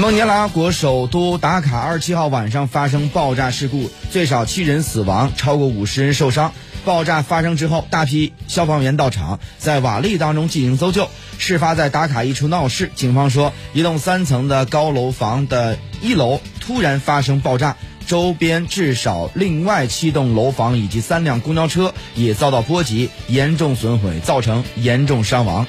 孟加拉国首都达卡二十七号晚上发生爆炸事故最少七人死亡超过五十人受伤。爆炸发生之后大批消防员到场在瓦砾当中进行搜救事发在达卡一处闹市警方说一栋三层的高楼房的一楼突然发生爆炸周边至少另外七栋楼房以及三辆公交车也遭到波及严重损毁造成严重伤亡。